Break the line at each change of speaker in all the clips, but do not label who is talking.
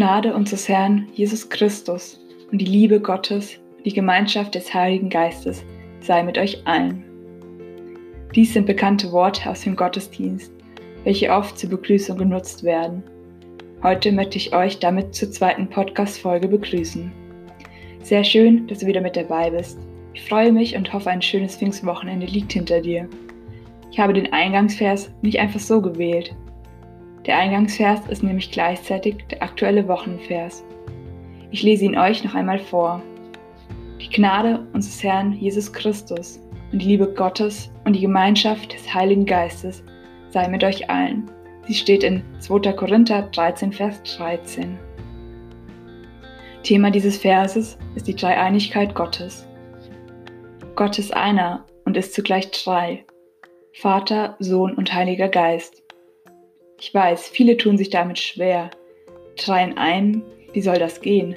Gnade unseres Herrn Jesus Christus und die Liebe Gottes und die Gemeinschaft des Heiligen Geistes sei mit euch allen. Dies sind bekannte Worte aus dem Gottesdienst, welche oft zur Begrüßung genutzt werden. Heute möchte ich euch damit zur zweiten Podcast-Folge begrüßen. Sehr schön, dass du wieder mit dabei bist. Ich freue mich und hoffe, ein schönes Pfingstwochenende liegt hinter dir. Ich habe den Eingangsvers nicht einfach so gewählt. Der Eingangsvers ist nämlich gleichzeitig der aktuelle Wochenvers. Ich lese ihn euch noch einmal vor. Die Gnade unseres Herrn Jesus Christus und die Liebe Gottes und die Gemeinschaft des Heiligen Geistes sei mit euch allen. Sie steht in 2. Korinther 13, Vers 13. Thema dieses Verses ist die Dreieinigkeit Gottes. Gott ist einer und ist zugleich drei. Vater, Sohn und Heiliger Geist. Ich weiß, viele tun sich damit schwer. Drei in einem, wie soll das gehen?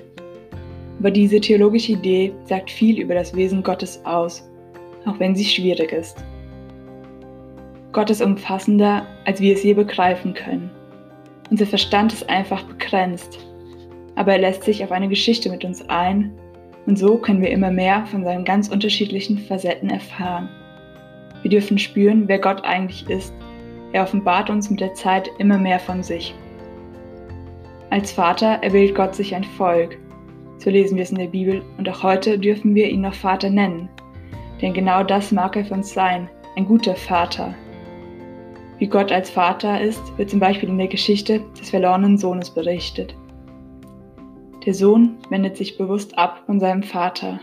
Aber diese theologische Idee sagt viel über das Wesen Gottes aus, auch wenn sie schwierig ist. Gott ist umfassender, als wir es je begreifen können. Unser Verstand ist einfach begrenzt, aber er lässt sich auf eine Geschichte mit uns ein und so können wir immer mehr von seinen ganz unterschiedlichen Facetten erfahren. Wir dürfen spüren, wer Gott eigentlich ist. Er offenbart uns mit der Zeit immer mehr von sich. Als Vater erwählt Gott sich ein Volk. So lesen wir es in der Bibel und auch heute dürfen wir ihn noch Vater nennen. Denn genau das mag er für uns sein, ein guter Vater. Wie Gott als Vater ist, wird zum Beispiel in der Geschichte des verlorenen Sohnes berichtet. Der Sohn wendet sich bewusst ab von seinem Vater.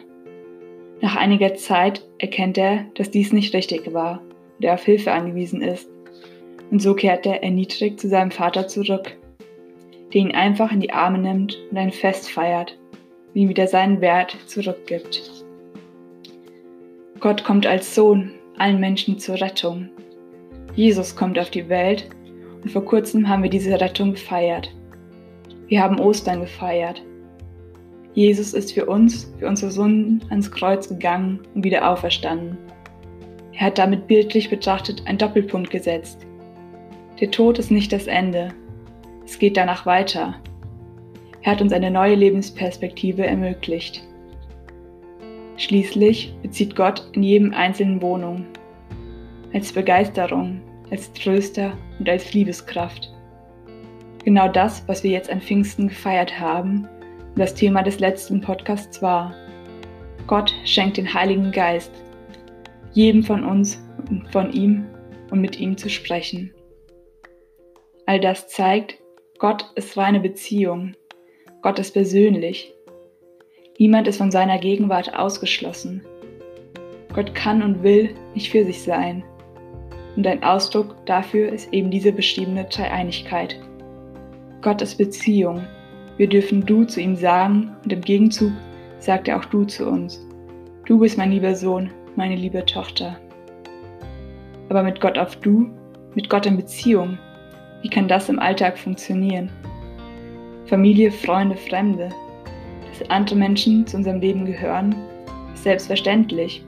Nach einiger Zeit erkennt er, dass dies nicht richtig war und er auf Hilfe angewiesen ist. Und so kehrt er erniedrigt zu seinem Vater zurück, der ihn einfach in die Arme nimmt und ein Fest feiert und ihm wieder seinen Wert zurückgibt. Gott kommt als Sohn allen Menschen zur Rettung. Jesus kommt auf die Welt und vor kurzem haben wir diese Rettung gefeiert. Wir haben Ostern gefeiert. Jesus ist für uns, für unsere Sünden ans Kreuz gegangen und wieder auferstanden. Er hat damit bildlich betrachtet einen Doppelpunkt gesetzt. Der Tod ist nicht das Ende. Es geht danach weiter. Er hat uns eine neue Lebensperspektive ermöglicht. Schließlich bezieht Gott in jedem einzelnen Wohnung. Als Begeisterung, als Tröster und als Liebeskraft. Genau das, was wir jetzt an Pfingsten gefeiert haben, das Thema des letzten Podcasts war. Gott schenkt den Heiligen Geist, jedem von uns und von ihm und mit ihm zu sprechen. All das zeigt, Gott ist reine Beziehung. Gott ist persönlich. Niemand ist von seiner Gegenwart ausgeschlossen. Gott kann und will nicht für sich sein. Und ein Ausdruck dafür ist eben diese beschriebene Dreieinigkeit. Gott ist Beziehung. Wir dürfen du zu ihm sagen und im Gegenzug sagt er auch du zu uns. Du bist mein lieber Sohn, meine liebe Tochter. Aber mit Gott auf du, mit Gott in Beziehung, wie kann das im Alltag funktionieren? Familie, Freunde, Fremde, dass andere Menschen zu unserem Leben gehören, ist selbstverständlich.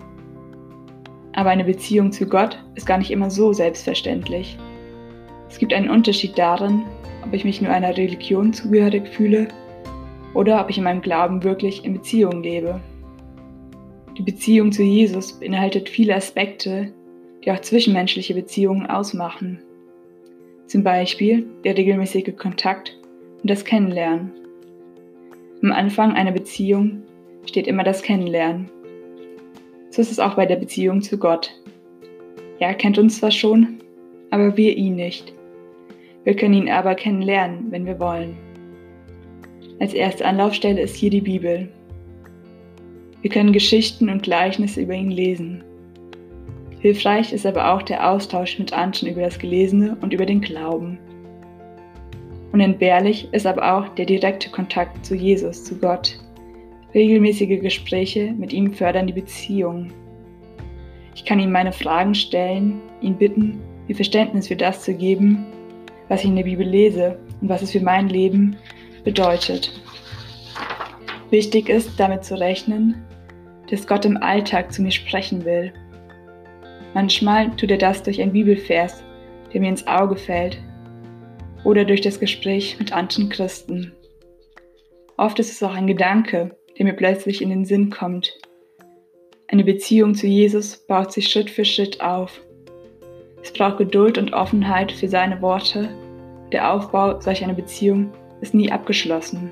Aber eine Beziehung zu Gott ist gar nicht immer so selbstverständlich. Es gibt einen Unterschied darin, ob ich mich nur einer Religion zugehörig fühle oder ob ich in meinem Glauben wirklich in Beziehung lebe. Die Beziehung zu Jesus beinhaltet viele Aspekte, die auch zwischenmenschliche Beziehungen ausmachen. Zum Beispiel der regelmäßige Kontakt und das Kennenlernen. Am Anfang einer Beziehung steht immer das Kennenlernen. So ist es auch bei der Beziehung zu Gott. Er kennt uns zwar schon, aber wir ihn nicht. Wir können ihn aber kennenlernen, wenn wir wollen. Als erste Anlaufstelle ist hier die Bibel. Wir können Geschichten und Gleichnisse über ihn lesen. Hilfreich ist aber auch der Austausch mit anderen über das Gelesene und über den Glauben. Unentbehrlich ist aber auch der direkte Kontakt zu Jesus, zu Gott. Regelmäßige Gespräche mit ihm fördern die Beziehung. Ich kann ihm meine Fragen stellen, ihn bitten, mir Verständnis für das zu geben, was ich in der Bibel lese und was es für mein Leben bedeutet. Wichtig ist, damit zu rechnen, dass Gott im Alltag zu mir sprechen will. Manchmal tut er das durch einen Bibelvers, der mir ins Auge fällt, oder durch das Gespräch mit anderen Christen. Oft ist es auch ein Gedanke, der mir plötzlich in den Sinn kommt. Eine Beziehung zu Jesus baut sich Schritt für Schritt auf. Es braucht Geduld und Offenheit für seine Worte. Der Aufbau solch einer Beziehung ist nie abgeschlossen.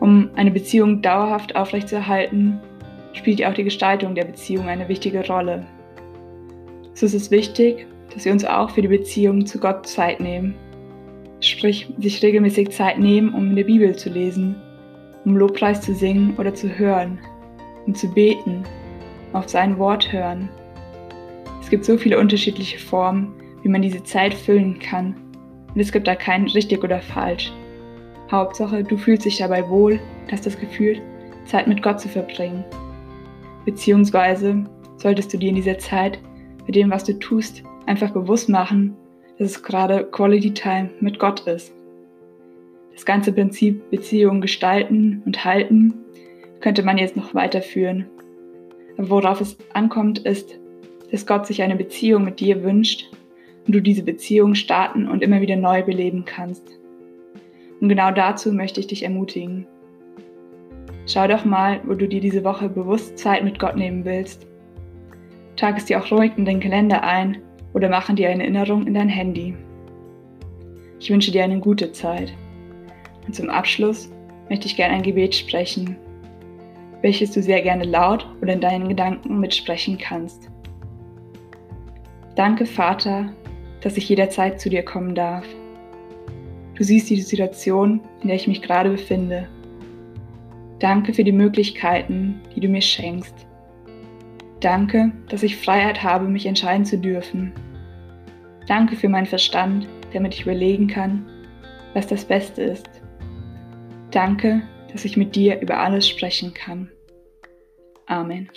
Um eine Beziehung dauerhaft aufrechtzuerhalten, spielt auch die Gestaltung der Beziehung eine wichtige Rolle. So ist es wichtig, dass wir uns auch für die Beziehung zu Gott Zeit nehmen. Sprich, sich regelmäßig Zeit nehmen, um in der Bibel zu lesen, um Lobpreis zu singen oder zu hören, um zu beten, auf sein Wort hören. Es gibt so viele unterschiedliche Formen, wie man diese Zeit füllen kann. Und es gibt da kein richtig oder falsch. Hauptsache, du fühlst dich dabei wohl, hast das Gefühl, Zeit mit Gott zu verbringen. Beziehungsweise solltest du dir in dieser Zeit mit dem, was du tust, einfach bewusst machen, dass es gerade Quality Time mit Gott ist. Das ganze Prinzip Beziehungen gestalten und halten könnte man jetzt noch weiterführen. Aber worauf es ankommt, ist, dass Gott sich eine Beziehung mit dir wünscht und du diese Beziehung starten und immer wieder neu beleben kannst. Und genau dazu möchte ich dich ermutigen. Schau doch mal, wo du dir diese Woche bewusst Zeit mit Gott nehmen willst. Trag es dir auch ruhig in den Kalender ein oder mache dir eine Erinnerung in dein Handy. Ich wünsche dir eine gute Zeit. Und zum Abschluss möchte ich gerne ein Gebet sprechen, welches du sehr gerne laut oder in deinen Gedanken mitsprechen kannst. Danke, Vater, dass ich jederzeit zu dir kommen darf. Du siehst die Situation, in der ich mich gerade befinde. Danke für die Möglichkeiten, die du mir schenkst. Danke, dass ich Freiheit habe, mich entscheiden zu dürfen. Danke für meinen Verstand, damit ich überlegen kann, was das Beste ist. Danke, dass ich mit dir über alles sprechen kann. Amen.